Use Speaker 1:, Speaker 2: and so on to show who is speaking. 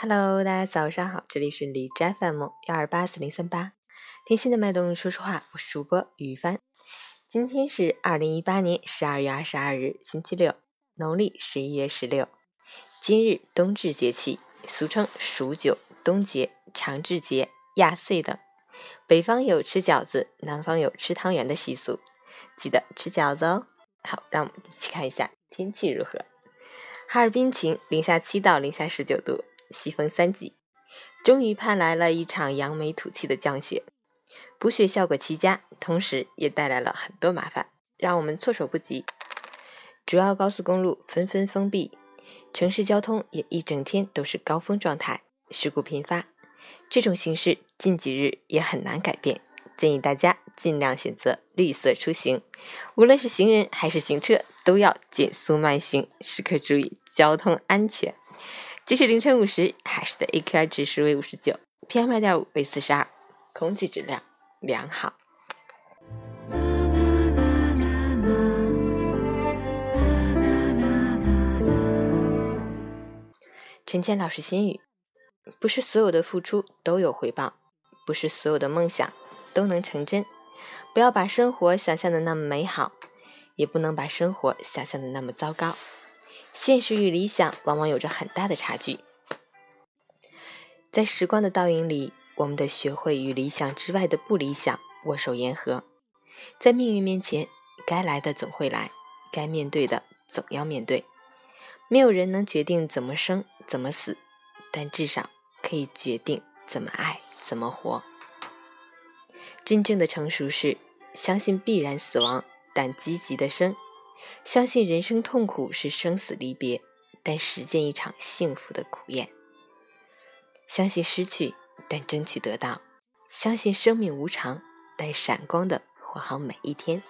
Speaker 1: Hello，大家早上好，这里是李斋 FM 幺二八四零三八，听心的脉动，说实话，我是主播于帆。今天是二零一八年十二月二十二日，星期六，农历十一月十六。今日冬至节气，俗称数九、冬节、长至节、压岁等。北方有吃饺子，南方有吃汤圆的习俗，记得吃饺子哦。好，让我们一起看一下天气如何。哈尔滨晴，零下七到零下十九度。西风三级，终于盼来了一场扬眉吐气的降雪，补雪效果奇佳，同时也带来了很多麻烦，让我们措手不及。主要高速公路纷纷封闭，城市交通也一整天都是高峰状态，事故频发。这种形势近几日也很难改变，建议大家尽量选择绿色出行，无论是行人还是行车，都要减速慢行，时刻注意交通安全。即使凌晨五时，海市的 AQI 指数为五十九，PM 二点五为四十二，空气质量良好。陈倩老师心语：不是所有的付出都有回报，不是所有的梦想都能成真。不要把生活想象的那么美好，也不能把生活想象的那么糟糕。现实与理想往往有着很大的差距，在时光的倒影里，我们得学会与理想之外的不理想握手言和。在命运面前，该来的总会来，该面对的总要面对。没有人能决定怎么生怎么死，但至少可以决定怎么爱怎么活。真正的成熟是相信必然死亡，但积极的生。相信人生痛苦是生死离别，但实践一场幸福的苦宴。相信失去，但争取得到；相信生命无常，但闪光的活好每一天。